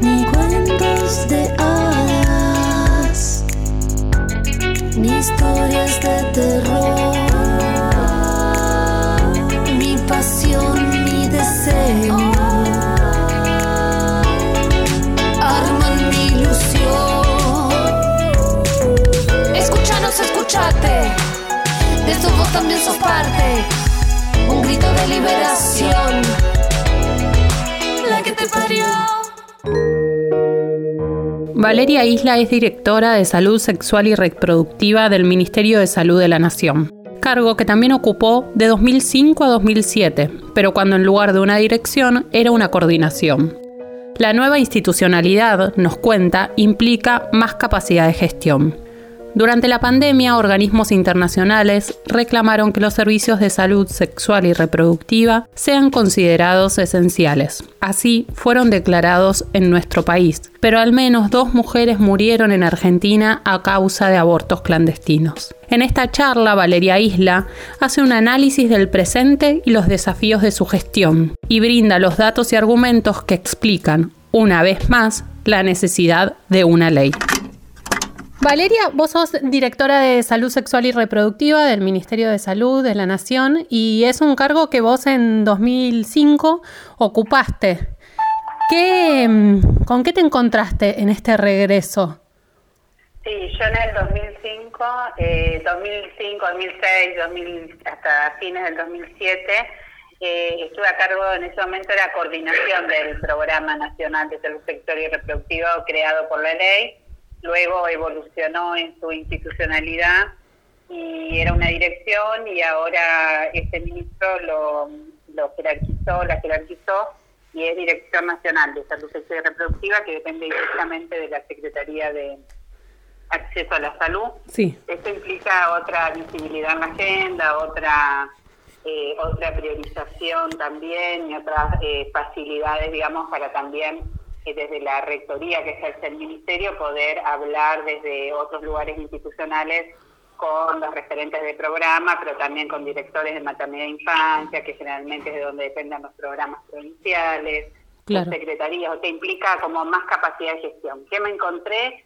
Ni cuentos de hadas, ni historias de terror. Mi pasión, mi deseo. Arman mi ilusión. Escúchanos, escúchate. De esto vos también sos parte. Un grito de liberación. Valeria Isla es directora de Salud Sexual y Reproductiva del Ministerio de Salud de la Nación, cargo que también ocupó de 2005 a 2007, pero cuando en lugar de una dirección era una coordinación. La nueva institucionalidad, nos cuenta, implica más capacidad de gestión. Durante la pandemia, organismos internacionales reclamaron que los servicios de salud sexual y reproductiva sean considerados esenciales. Así fueron declarados en nuestro país, pero al menos dos mujeres murieron en Argentina a causa de abortos clandestinos. En esta charla, Valeria Isla hace un análisis del presente y los desafíos de su gestión, y brinda los datos y argumentos que explican, una vez más, la necesidad de una ley. Valeria, vos sos directora de Salud Sexual y Reproductiva del Ministerio de Salud de la Nación y es un cargo que vos en 2005 ocupaste. ¿Qué, mm, ¿Con qué te encontraste en este regreso? Sí, yo en el 2005, eh, 2005, 2006, 2000, hasta fines del 2007, eh, estuve a cargo en ese momento de la coordinación del Programa Nacional de Salud Sexual y Reproductiva creado por la ley luego evolucionó en su institucionalidad y era una dirección y ahora este ministro lo, lo jerarquizó, la jerarquizó y es Dirección Nacional de Salud Sexual y Reproductiva que depende directamente de la Secretaría de Acceso a la Salud. Sí. Esto implica otra visibilidad en la agenda, otra eh, otra priorización también y otras eh, facilidades, digamos, para también desde la rectoría que ejerce el ministerio poder hablar desde otros lugares institucionales con los referentes del programa, pero también con directores de maternidad e infancia, que generalmente es de donde dependen los programas provinciales, Claro. secretarías, o te implica como más capacidad de gestión. ¿Qué me encontré?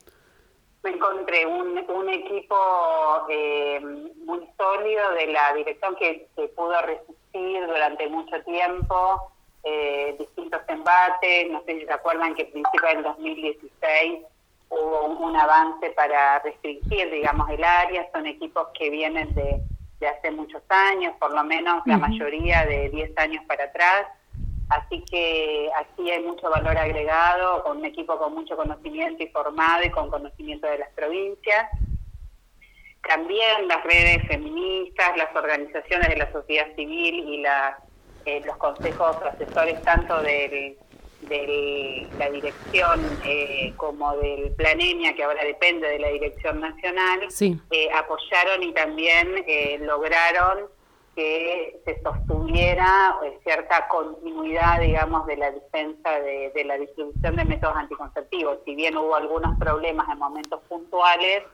Me encontré un, un equipo eh, muy sólido de la dirección que, que pudo resistir durante mucho tiempo eh, distintos embates. No sé si se acuerdan que a principios del 2016 hubo un, un avance para restringir, digamos, el área. Son equipos que vienen de, de hace muchos años, por lo menos la mayoría de 10 años para atrás. Así que aquí hay mucho valor agregado, con un equipo con mucho conocimiento y formado y con conocimiento de las provincias. También las redes feministas, las organizaciones de la sociedad civil y la, eh, los consejos asesores tanto del, de la dirección eh, como del Planemia, que ahora depende de la dirección nacional, Sí. eh, apoyaron y también eh, lograron que se sostuviera eh, cierta continuidad, digamos, de la defensa de, de la distribución de métodos anticonceptivos. Si bien hubo algunos problemas en momentos puntuales,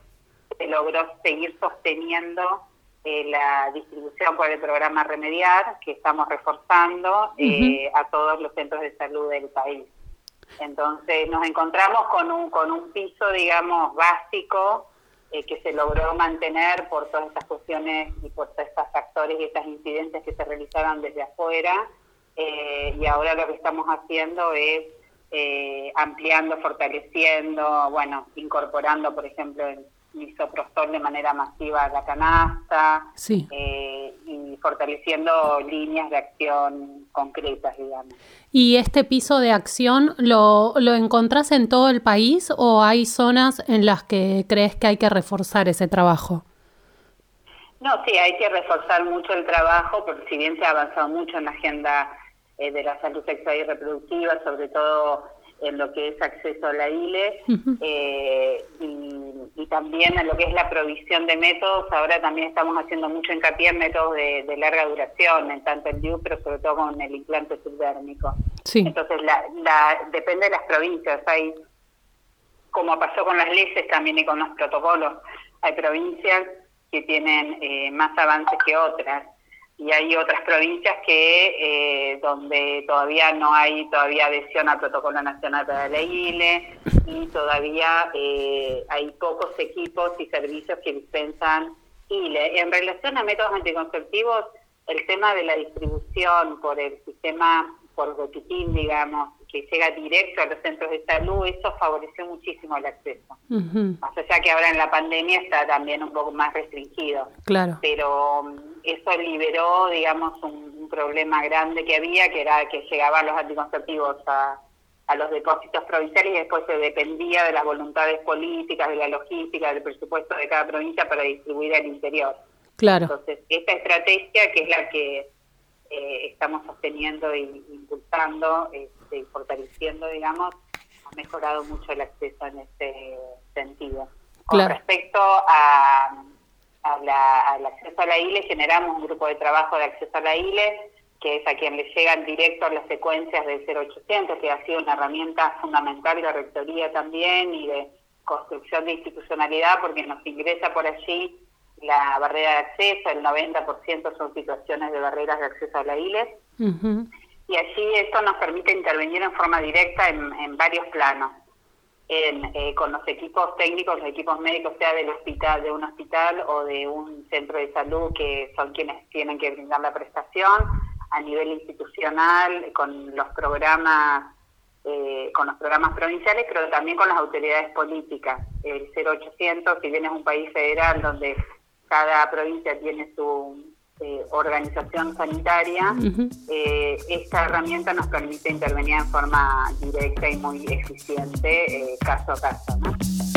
se logró seguir sosteniendo eh, la distribución por el programa Remediar, que estamos reforzando eh, a todos los centros de salud del país. Entonces nos encontramos con un, con un piso, digamos, básico eh, que se logró mantener por todas estas cuestiones y por todos estos factores y estas incidentes que se realizaron desde afuera. Eh, y ahora lo que estamos haciendo es eh, ampliando, fortaleciendo, bueno, incorporando, por ejemplo, el misoprostol de manera masiva a la canasta eh, y fortaleciendo líneas de acción concretas, digamos. ¿Y este piso de acción lo, lo encontrás en todo el país o hay zonas en las que crees que hay que reforzar ese trabajo? No, sí, hay que reforzar mucho el trabajo, porque si bien se ha avanzado mucho en la agenda eh, de la salud sexual y reproductiva, sobre todo en lo que es acceso a la ILE eh, y, también en lo que es la provisión de métodos. Ahora también estamos haciendo mucho hincapié en métodos de, larga duración, en tanto el DIU, pero sobre todo con el implante subdérmico. Entonces, la, depende de las provincias. Hay, como pasó con las leyes también y con los protocolos, hay provincias que tienen eh, más avances que otras y hay otras provincias que eh, donde todavía no hay todavía adhesión al protocolo nacional para la ILE y todavía eh, hay pocos equipos y servicios que dispensan ILE. En relación a métodos anticonceptivos, el tema de la distribución por el sistema, por botiquín, digamos, que llega directo a los centros de salud, eso favoreció muchísimo el acceso. Más allá que ahora en la pandemia está también un poco más restringido. Claro. Pero eso liberó, digamos, un, problema grande que había, que era que llegaban los anticonceptivos a, a los depósitos provinciales y después se dependía de las voluntades políticas, de la logística, del presupuesto de cada provincia para distribuir al interior. Claro. Entonces, esta estrategia, que es la que eh, estamos sosteniendo e impulsando este, y fortaleciendo, digamos, ha mejorado mucho el acceso en este sentido. Con respecto a al acceso a la ILE, generamos un grupo de trabajo de acceso a la ILE, que es a quien le llegan directo las secuencias del 0800, que ha sido una herramienta fundamental de rectoría también y de construcción de institucionalidad, porque nos ingresa por allí la barrera de acceso, el 90% son situaciones de barreras de acceso a la ILE. Y allí esto nos permite intervenir en forma directa en varios planos. Eh, con los equipos técnicos, los equipos médicos, sea del hospital, de un hospital o de un centro de salud, que son quienes tienen que brindar la prestación, a nivel institucional, con los programas, eh, con los programas provinciales, pero también con las autoridades políticas. El 0800, si bien es un país federal donde cada provincia tiene su eh, organización sanitaria, eh, esta herramienta nos permite intervenir en forma directa y muy eficiente eh, caso a caso. ¿no?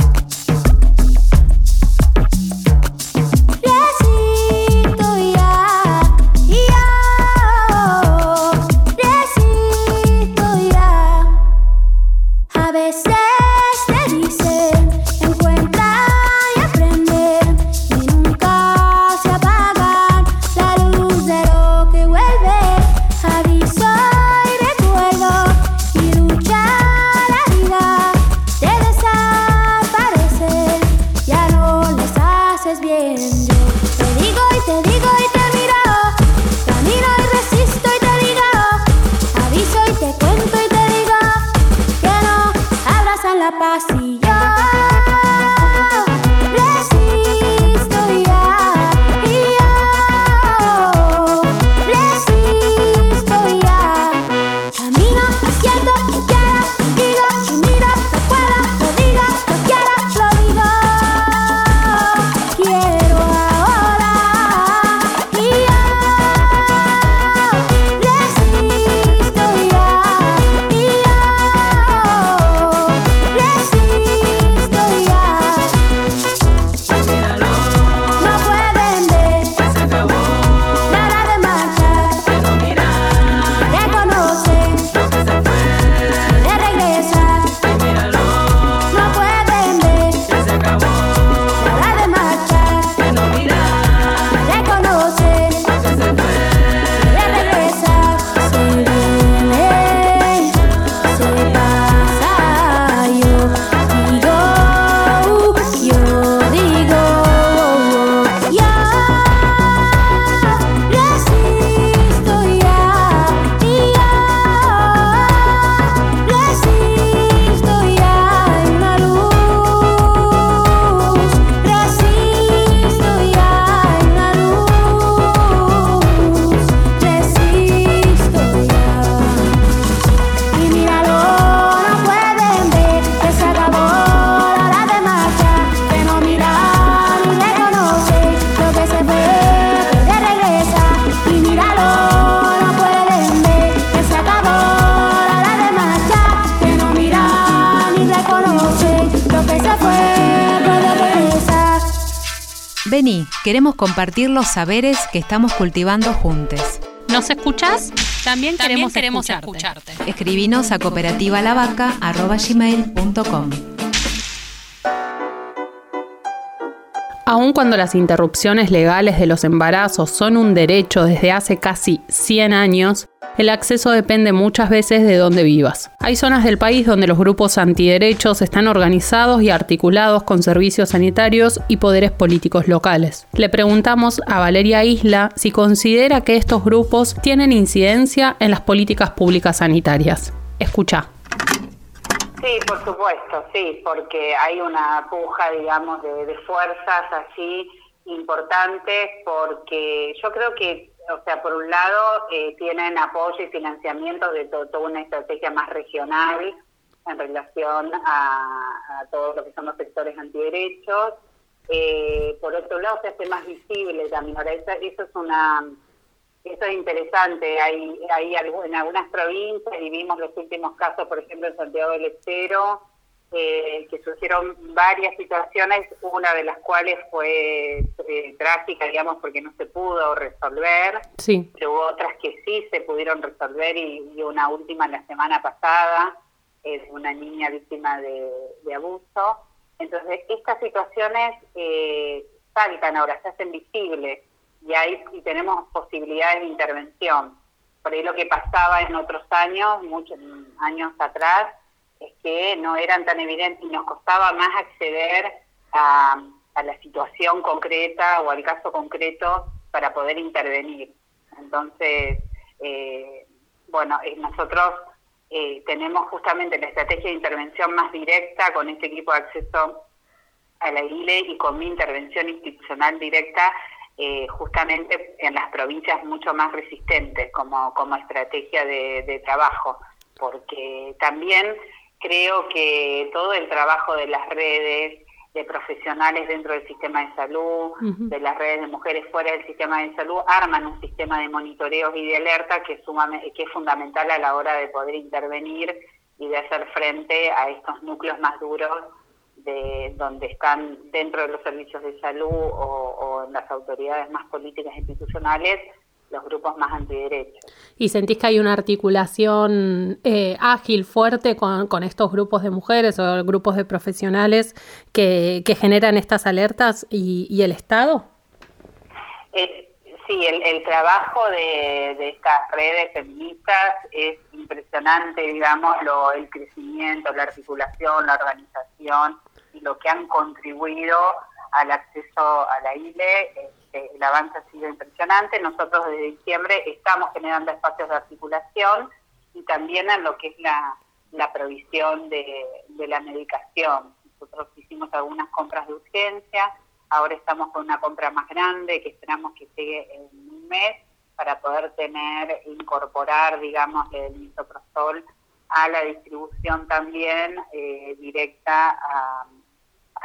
Queremos compartir los saberes que estamos cultivando juntos. ¿Nos escuchás? También, queremos, escucharte. escucharte. Escribinos a cooperativalavaca.com. Aun cuando las interrupciones legales de los embarazos son un derecho desde hace casi 100 años, el acceso depende muchas veces de dónde vivas. Hay zonas del país donde los grupos antiderechos están organizados y articulados con servicios sanitarios y poderes políticos locales. Le preguntamos a Valeria Isla si considera que estos grupos tienen incidencia en las políticas públicas sanitarias. Escucha. Sí, por supuesto, sí, porque hay una puja, digamos, de, de fuerzas así importantes, porque yo creo que o sea, por un lado eh, tienen apoyo y financiamiento de toda una estrategia más regional en relación a, todo lo que son los sectores antiderechos. Eh, por otro lado, se hace más visible también. Ahora, eso, eso es una eso es interesante. Hay, hay en algunas provincias, y vimos los últimos casos, por ejemplo, en Santiago del Estero, eh, que surgieron varias situaciones, una de las cuales fue eh, trágica, digamos, porque no se pudo resolver. Sí. Pero hubo otras que sí se pudieron resolver y, una última la semana pasada, es una niña víctima de, abuso. Entonces, estas situaciones eh, saltan ahora, se hacen visibles y, y tenemos posibilidades de intervención. Por ahí lo que pasaba en otros años, muchos años atrás, es que no eran tan evidentes y nos costaba más acceder a, la situación concreta o al caso concreto para poder intervenir. Entonces, eh, bueno, eh, nosotros eh, tenemos justamente la estrategia de intervención más directa con este equipo de acceso a la ILE y con mi intervención institucional directa justamente en las provincias mucho más resistentes como, como estrategia de, de trabajo, porque también creo que todo el trabajo de las redes, de profesionales dentro del sistema de salud, de las redes de mujeres fuera del sistema de salud, arman un sistema de monitoreos y de alerta que es, que es fundamental a la hora de poder intervenir y de hacer frente a estos núcleos más duros de donde están dentro de los servicios de salud o, o en las autoridades más políticas e institucionales los grupos más antiderechos. ¿Y sentís que hay una articulación eh, ágil, fuerte con, con, estos grupos de mujeres o grupos de profesionales que, que generan estas alertas y, y el Estado? Eh, sí, el, el trabajo de, de, estas redes feministas es impresionante, digamos, lo, el crecimiento, la articulación, la organización y lo que han contribuido al acceso a la ILE el avance ha sido impresionante. Nosotros desde diciembre estamos generando espacios de articulación y también en lo que es la, provisión de, la medicación. Nosotros hicimos algunas compras de urgencia, ahora estamos con una compra más grande que esperamos que llegue en un mes para poder tener, incorporar, digamos, el misoprostol a la distribución también eh, directa a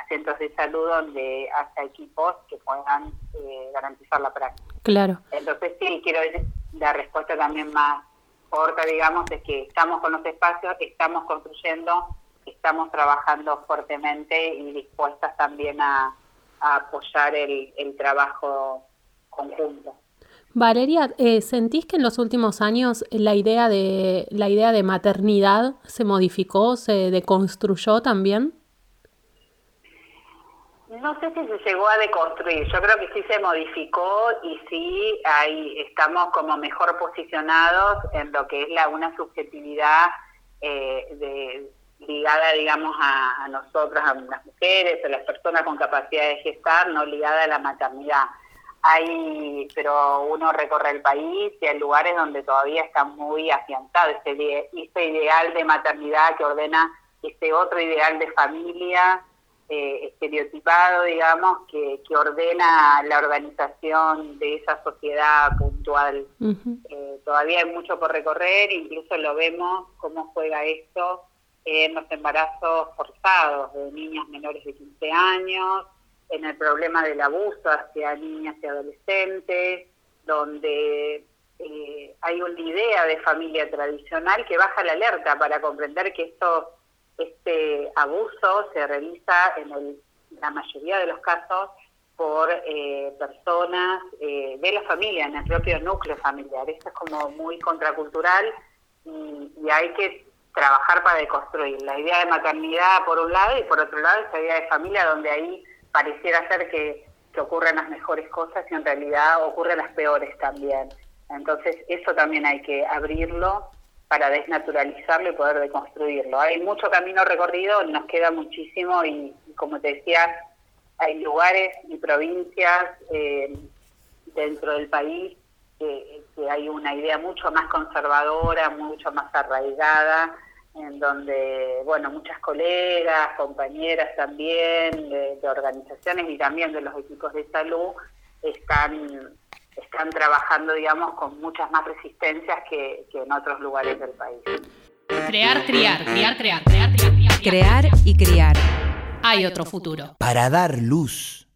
centros de salud donde haya equipos que puedan eh, garantizar la práctica. Claro. Entonces sí, quiero decir, la respuesta también más corta, digamos, es que estamos con los espacios, estamos construyendo, estamos trabajando fuertemente y dispuestas también a, apoyar el, el, trabajo conjunto. Valeria, eh, ¿sentís que en los últimos años la idea de la idea de maternidad se modificó, se deconstruyó también? No sé si se llegó a deconstruir, yo creo que sí se modificó y sí ahí estamos como mejor posicionados en lo que es la una subjetividad eh, de, ligada, digamos, a, a nosotras, a las mujeres, a las personas con capacidad de gestar, no ligada a la maternidad. Hay, pero uno recorre el país y hay lugares donde todavía está muy afianzado este, este ideal de maternidad que ordena este otro ideal de familia eh, estereotipado, digamos, que, que, ordena la organización de esa sociedad puntual. Eh, todavía hay mucho por recorrer, incluso lo vemos cómo juega esto en los embarazos forzados de niñas menores de 15 años, en el problema del abuso hacia niñas y adolescentes, donde eh, hay una idea de familia tradicional que baja la alerta para comprender que esto este abuso se realiza en la mayoría de los casos por eh, personas eh, de la familia, en el propio núcleo familiar. Esto es como muy contracultural y, y, hay que trabajar para deconstruir la idea de maternidad por un lado y por otro lado esa idea de familia donde ahí pareciera ser que, que ocurren las mejores cosas y en realidad ocurren las peores también. Entonces eso también hay que abrirlo para desnaturalizarlo y poder deconstruirlo. Hay mucho camino recorrido, nos queda muchísimo y, como te decía, hay lugares y provincias eh, dentro del país que, hay una idea mucho más conservadora, mucho más arraigada, en donde, bueno, muchas colegas, compañeras también de organizaciones y también de los equipos de salud están están trabajando, digamos, con muchas más resistencias que, en otros lugares del país. Crear, criar, criar, crear, crear, criar, Crear y criar. Hay otro futuro. Para dar luz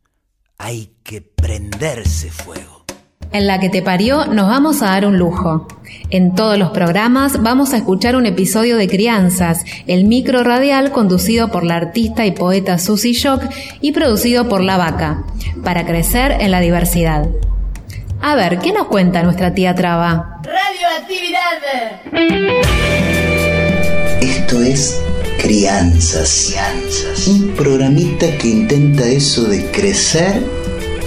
hay que prenderse fuego. En la que te parió nos vamos a dar un lujo. En todos los programas vamos a escuchar un episodio de Crianzas, el micro radial conducido por la artista y poeta Susie Shock y producido por La Vaca, para crecer en la diversidad. A ver, ¿qué nos cuenta nuestra tía Traba? Radioactividad. Esto es Crianzas. Crianzas. Un programita que intenta eso de crecer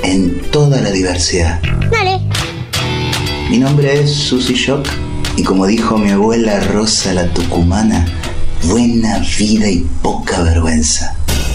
en toda la diversidad. Dale. Mi nombre es Susy Shock y como dijo mi abuela Rosa la Tucumana, buena vida y poca vergüenza.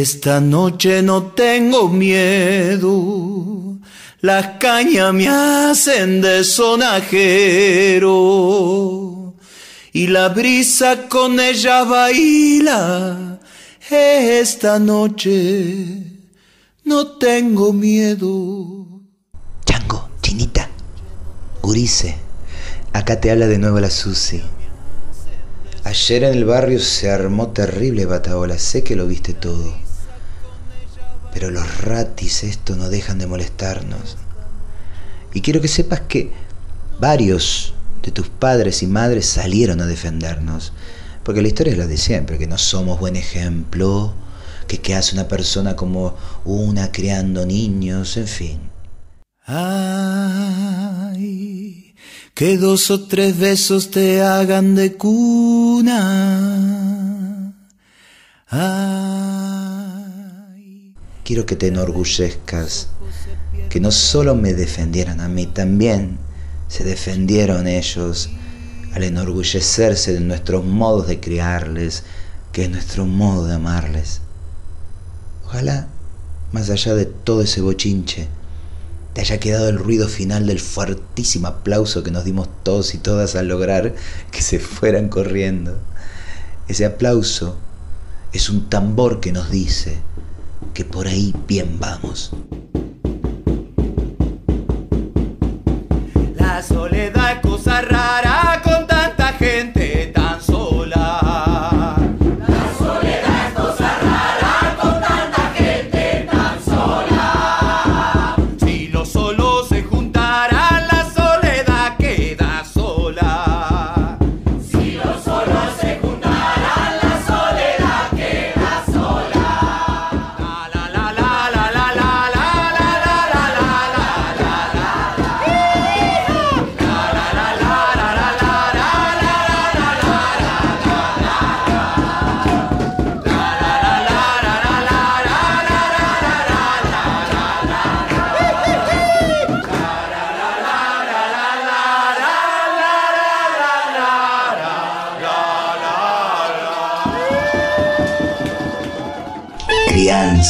Esta noche no tengo miedo, las cañas me hacen de sonajero y la brisa con ella baila. Esta noche no tengo miedo. Chango, chinita, Urice, acá te habla de nuevo la Susi. Ayer en el barrio se armó terrible bataola, sé que lo viste todo. Pero los ratis esto no dejan de molestarnos. Y quiero que sepas que varios de tus padres y madres salieron a defendernos. Porque la historia es la de siempre, que no somos buen ejemplo, que qué hace una persona como una criando niños, en fin. Ay, que dos o tres besos te hagan de cuna. Ay. Quiero que te enorgullezcas, que no solo me defendieran a mí, también se defendieron ellos al enorgullecerse de nuestros modos de criarles, que es nuestro modo de amarles. Ojalá, más allá de todo ese bochinche, te haya quedado el ruido final del fuertísimo aplauso que nos dimos todos y todas al lograr que se fueran corriendo. Ese aplauso es un tambor que nos dice que por ahí bien vamos. La soledad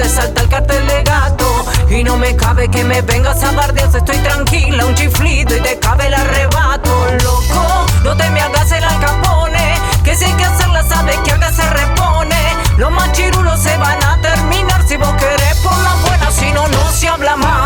Te salta el cartel de gato. Y no me cabe que me vengas a bardear, estoy tranquila, un chiflido y te cabe el arrebato, loco. No te me hagas el alcapone, que si hay que hacerla sabes que acá se repone. Los machirulos se van a terminar si vos querés por la buena, si no, no se habla más.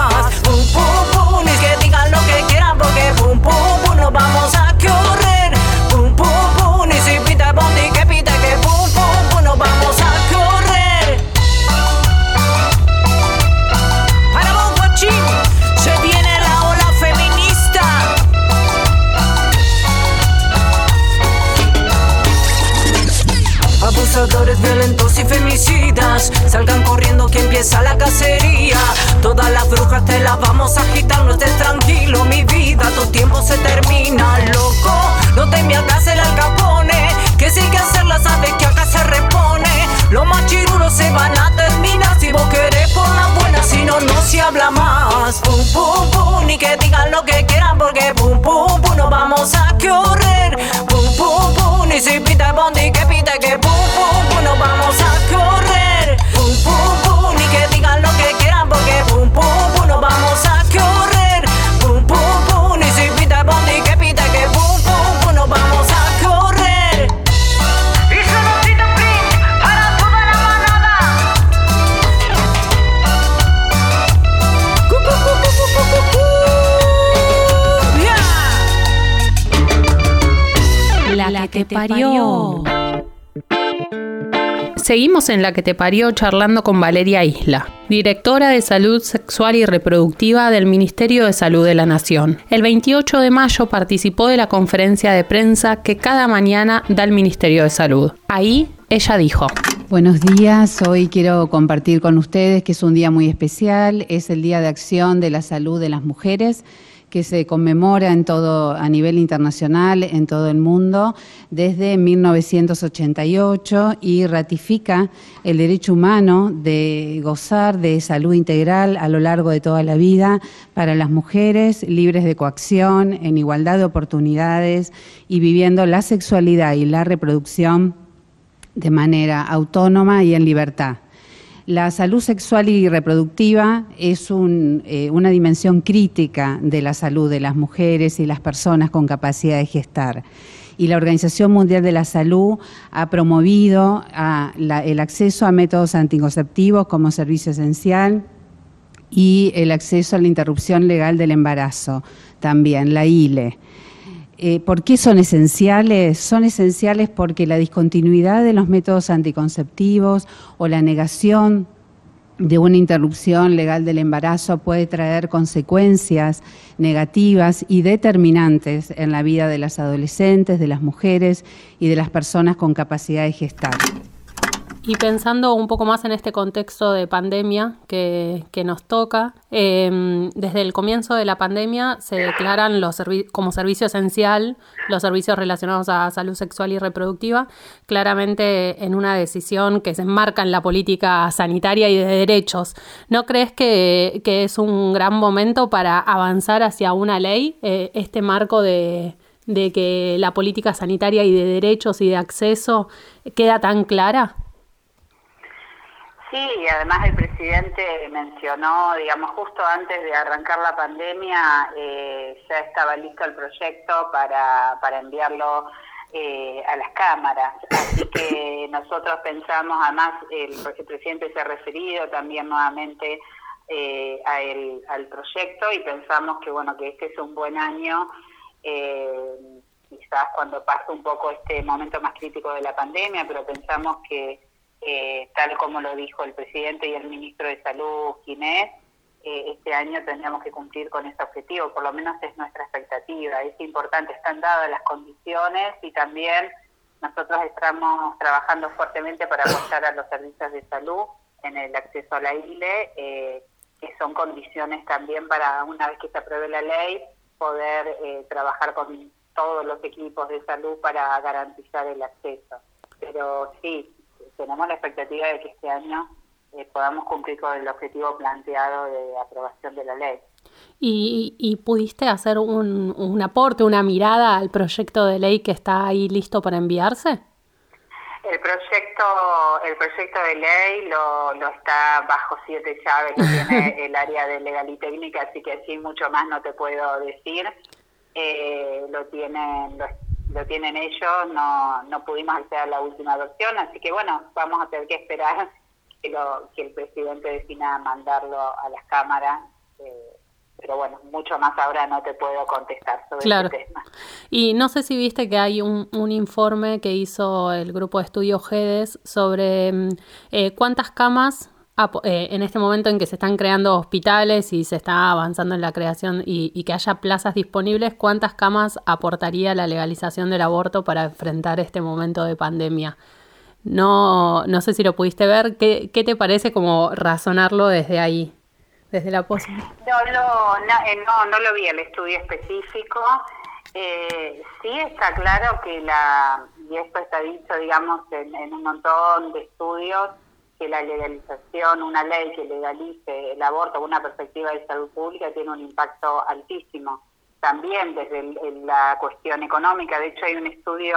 Salgan corriendo que empieza la cacería. Todas las brujas te las vamos a agitar No estés tranquilo mi vida Tu tiempo se termina loco. No te me hagas el alcapone Que si que hacerla sabes que acá se repone. Los machirulos se van a terminar Si vos querés por la buena Si no, no se habla más. Pum, pum, pum Ni que digan lo que quieran Porque pum, pum, pum Nos vamos a correr. Pum, pum, pum Ni si pita bondi que pita que te parió. Seguimos en La que te parió charlando con Valeria Isla, directora de Salud Sexual y Reproductiva del Ministerio de Salud de la Nación. El 28 de mayo participó de la conferencia de prensa que cada mañana da el Ministerio de Salud. Ahí ella dijo. Buenos días, hoy quiero compartir con ustedes que es un día muy especial, es el Día de Acción de la Salud de las Mujeres que se conmemora en todo a nivel internacional en todo el mundo desde 1988 y ratifica el derecho humano de gozar de salud integral a lo largo de toda la vida para las mujeres libres de coacción, en igualdad de oportunidades y viviendo la sexualidad y la reproducción de manera autónoma y en libertad. La salud sexual y reproductiva es eh, una dimensión crítica de la salud de las mujeres y las personas con capacidad de gestar. Y la Organización Mundial de la Salud ha promovido a la- el acceso a métodos anticonceptivos como servicio esencial y el acceso a la interrupción legal del embarazo, también, la ILE. Eh, ¿Por qué son esenciales? Son esenciales porque la discontinuidad de los métodos anticonceptivos o la negación de una interrupción legal del embarazo puede traer consecuencias negativas y determinantes en la vida de las adolescentes, de las mujeres y de las personas con capacidad de gestar. Y pensando un poco más en este contexto de pandemia que, nos toca, eh, desde el comienzo de la pandemia se declaran los servi- como servicio esencial los servicios relacionados a salud sexual y reproductiva, claramente en una decisión que se enmarca en la política sanitaria y de derechos. ¿No crees que, que es un gran momento para avanzar hacia una ley, eh, este marco de, de que la política sanitaria y de derechos y de acceso queda tan clara? Sí, y además el presidente mencionó, digamos, justo antes de arrancar la pandemia, eh, ya estaba listo el proyecto para, para enviarlo eh, a las cámaras. Así que nosotros pensamos, además, el, el presidente se ha referido también nuevamente eh, a el- al proyecto y pensamos que, bueno, que este es un buen año eh, quizás cuando pase un poco este momento más crítico de la pandemia, pero pensamos que, eh, tal como lo dijo el presidente y el ministro de Salud, Ginés, eh, este año tendríamos que cumplir con ese objetivo, por lo menos es nuestra expectativa. Es importante, están dadas las condiciones y también nosotros estamos trabajando fuertemente para apoyar a los servicios de salud en el acceso a la ILE, eh, que son condiciones también para, una vez que se apruebe la ley, poder eh, trabajar con todos los equipos de salud para garantizar el acceso. Pero sí, tenemos la expectativa de que este año eh, podamos cumplir con el objetivo planteado de aprobación de la ley. ¿Y, pudiste hacer un, un, aporte, una mirada al proyecto de ley que está ahí listo para enviarse? El proyecto, el proyecto de ley lo, lo está bajo siete llaves, lo tiene el área de legal y técnica, así que así mucho más no te puedo decir. Eh, lo tienen lo, tienen ellos, no, no pudimos acceder a la última versión, así que bueno, vamos a tener que esperar que, lo, que el presidente decida mandarlo a las cámaras. Eh, pero bueno, mucho más ahora no te puedo contestar sobre claro. este tema. Y no sé si viste que hay un, un informe que hizo el grupo de estudio GEDES sobre mm, eh, cuántas camas eh, en este momento en que se están creando hospitales y se está avanzando en la creación y, y, que haya plazas disponibles, ¿cuántas camas aportaría la legalización del aborto para enfrentar este momento de pandemia? No, no sé si lo pudiste ver. ¿Qué, qué te parece como razonarlo desde ahí? desde la posibilidad? No, no, eh, no, no, lo vi el estudio específico. Eh, sí está claro que la, y esto está dicho, digamos, en, un montón de estudios, que la legalización, una ley que legalice el aborto con una perspectiva de salud pública tiene un impacto altísimo. También desde el, la cuestión económica, de hecho hay un estudio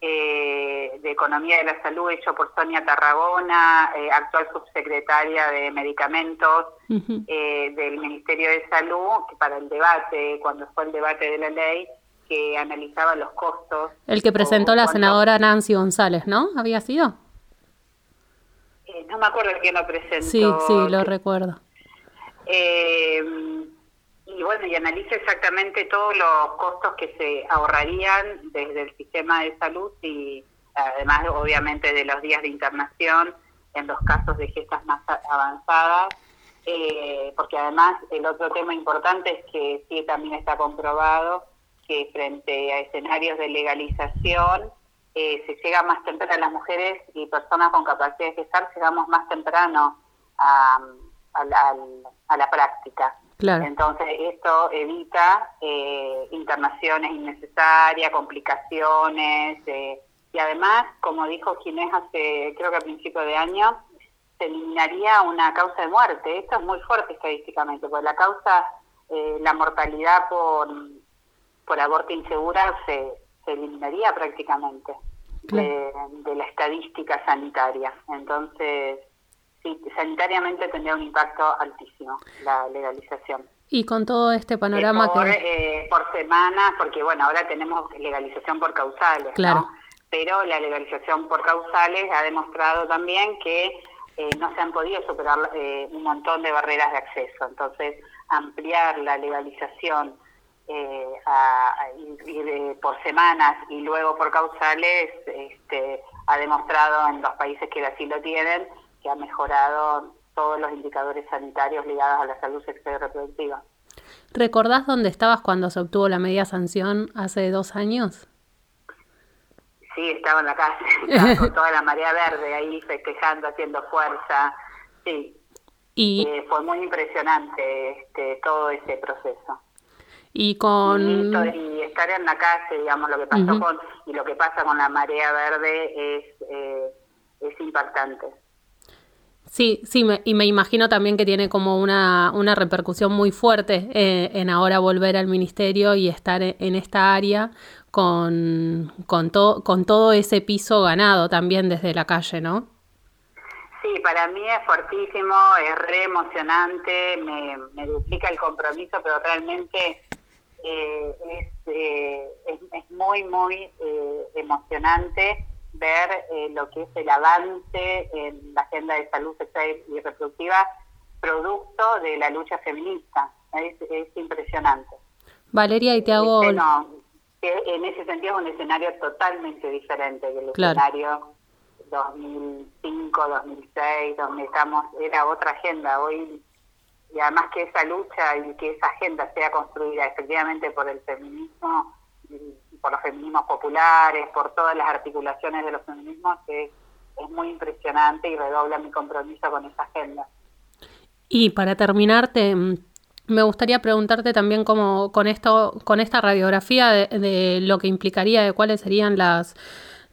eh, de Economía de la Salud hecho por Sonia Tarragona, eh, actual subsecretaria de Medicamentos eh, del Ministerio de Salud, que para el debate, cuando fue el debate de la ley, que analizaba los costos. El que presentó la senadora Nancy González, ¿no? ¿Había sido? Eh, no me acuerdo quién lo presentó. Sí, sí, lo recuerdo. Eh, y bueno, y analiza exactamente todos los costos que se ahorrarían desde el sistema de salud y además obviamente de los días de internación en los casos de gestas más avanzadas, eh, porque además el otro tema importante es que sí también está comprobado que frente a escenarios de legalización eh, se llega más temprano, a las mujeres y personas con capacidad de gestar llegamos más temprano a, a, la, a la práctica. Claro. Entonces, esto evita eh, internaciones innecesarias, complicaciones, eh, y además, como dijo Ginés hace, creo que a principio de año, se eliminaría una causa de muerte. Esto es muy fuerte estadísticamente, porque la causa, eh, la mortalidad por, por aborto insegura se, se eliminaría prácticamente claro. de, de la estadística sanitaria. Entonces, sí, sanitariamente tendría un impacto altísimo la legalización. Y con todo este panorama eh, por, que... eh, por semana, porque bueno, ahora tenemos legalización por causales, claro. ¿no? pero la legalización por causales ha demostrado también que eh, no se han podido superar eh, un montón de barreras de acceso. Entonces, ampliar la legalización eh, a, a ir, por semanas y luego por causales este, ha demostrado en los países que así lo tienen que ha mejorado todos los indicadores sanitarios ligados a la salud sexual y reproductiva. ¿Recordás dónde estabas cuando se obtuvo la media sanción hace dos años? Sí, estaba en la calle, estaba con toda la marea verde ahí festejando, haciendo fuerza. Sí, y eh, fue muy impresionante este, todo ese proceso. Y con... Y, estar en la calle, digamos, lo que pasó uh -huh. con, y lo que pasa con la marea verde es, eh, es impactante. Sí, sí, me, y me imagino también que tiene como una, una repercusión muy fuerte eh, en ahora volver al ministerio y estar en, en esta área con, con, to, con todo ese piso ganado también desde la calle, ¿no? Sí, para mí es fuertísimo, es re emocionante, me, me duplica el compromiso, pero realmente eh, es, eh, es, es, muy, muy eh, emocionante ver eh, lo que es el avance en la agenda de salud sexual y reproductiva producto de la lucha feminista. Es, es impresionante. Valeria, y te hago... Este no, en ese sentido es un escenario totalmente diferente que el escenario 2005, 2006, donde estamos, era otra agenda. Hoy, y además que esa lucha y que esa agenda sea construida efectivamente por el feminismo, por los feminismos populares, por todas las articulaciones de los feminismos, es, es muy impresionante y redobla mi compromiso con esa agenda. Y para terminarte, me gustaría preguntarte también cómo con esto, con esta radiografía de, lo que implicaría, de cuáles serían las,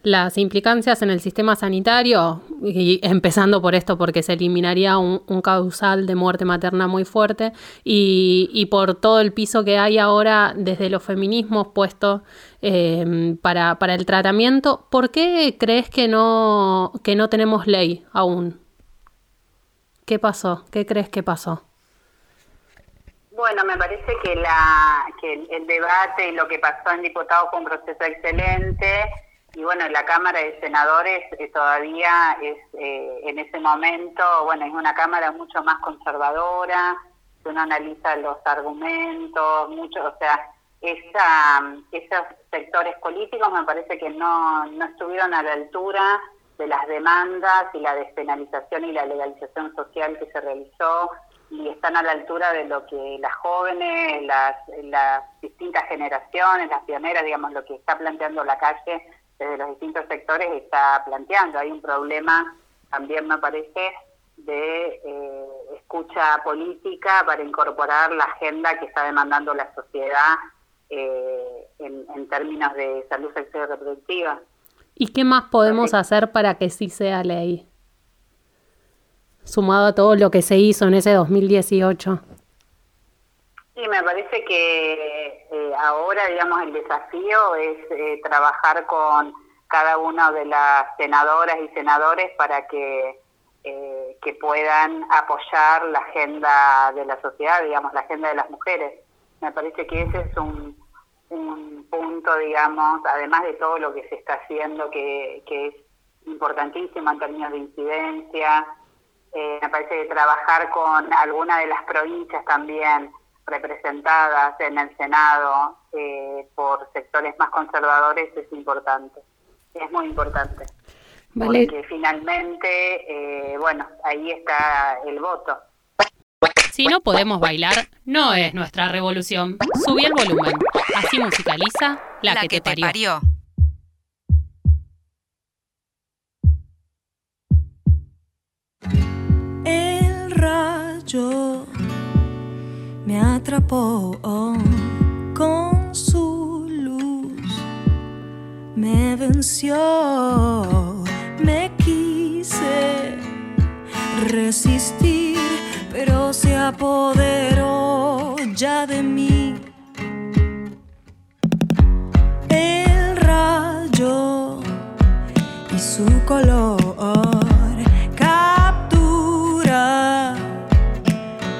las implicancias en el sistema sanitario, y empezando por esto porque se eliminaría un, causal de muerte materna muy fuerte, y, por todo el piso que hay ahora desde los feminismos puestos em, para, para el tratamiento, ¿por qué crees que no, que no tenemos ley aún? ¿Qué pasó? ¿Qué crees que pasó? Bueno, me parece que, la, que el, debate y lo que pasó en diputados fue un proceso excelente y bueno, la Cámara de Senadores eh, todavía es eh, en ese momento, bueno, es una Cámara mucho más conservadora, uno analiza los argumentos, mucho, o sea, esa, esos sectores políticos me parece que no, no estuvieron a la altura de las demandas y la despenalización y la legalización social que se realizó y están a la altura de lo que las jóvenes, las, las distintas generaciones, las pioneras, digamos, lo que está planteando la calle desde los distintos sectores está planteando. Hay un problema también, me parece, de eh, escucha política para incorporar la agenda que está demandando la sociedad eh, en, en, términos de salud sexual y reproductiva. ¿Y qué más podemos hacer para que sí sea ley? sumado a todo lo que se hizo en ese 2018? Sí, me parece que eh, ahora, digamos, el desafío es eh, trabajar con cada una de las senadoras y senadores para que, eh, que puedan apoyar la agenda de la sociedad, digamos, la agenda de las mujeres. Me parece que ese es un, un punto, digamos, además de todo lo que se está haciendo, que, que es importantísimo en términos de incidencia, eh, me parece que trabajar con alguna de las provincias también representadas en el Senado eh, por sectores más conservadores es importante, es muy importante. Porque finalmente, eh, bueno, ahí está el voto. Si no podemos bailar, no es nuestra revolución. Subí el volumen. Así musicaliza la, que, te parió. Me atrapó con su luz, me venció, me quise resistir, pero se apoderó ya de mí. El rayo y su color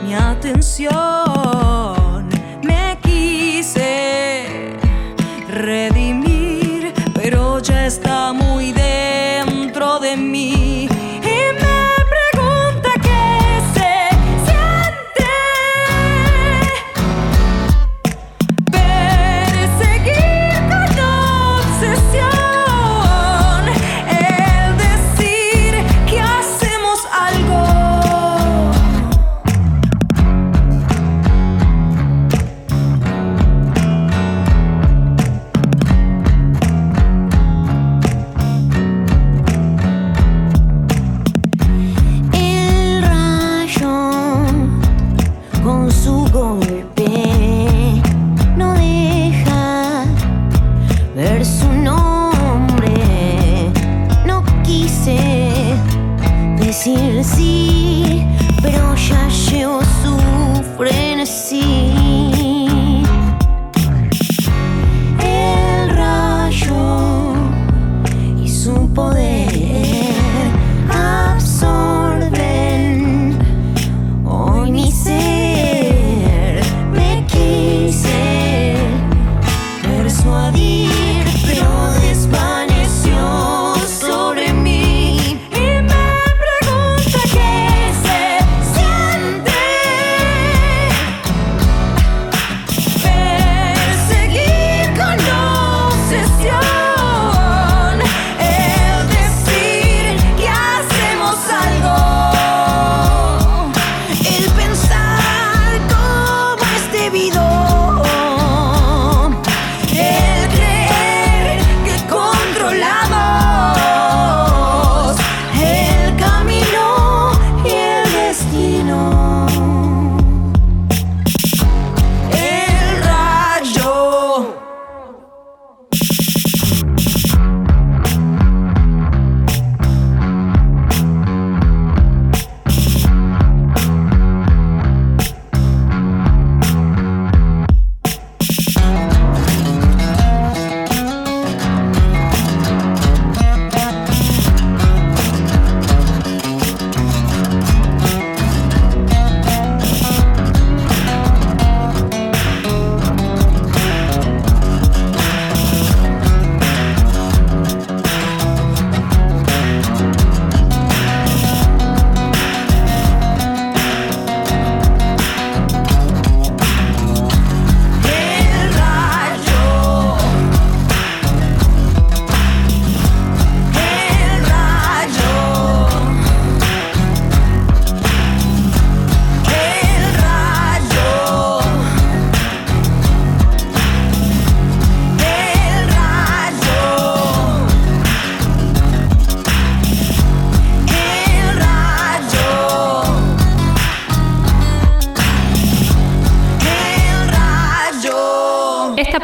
Me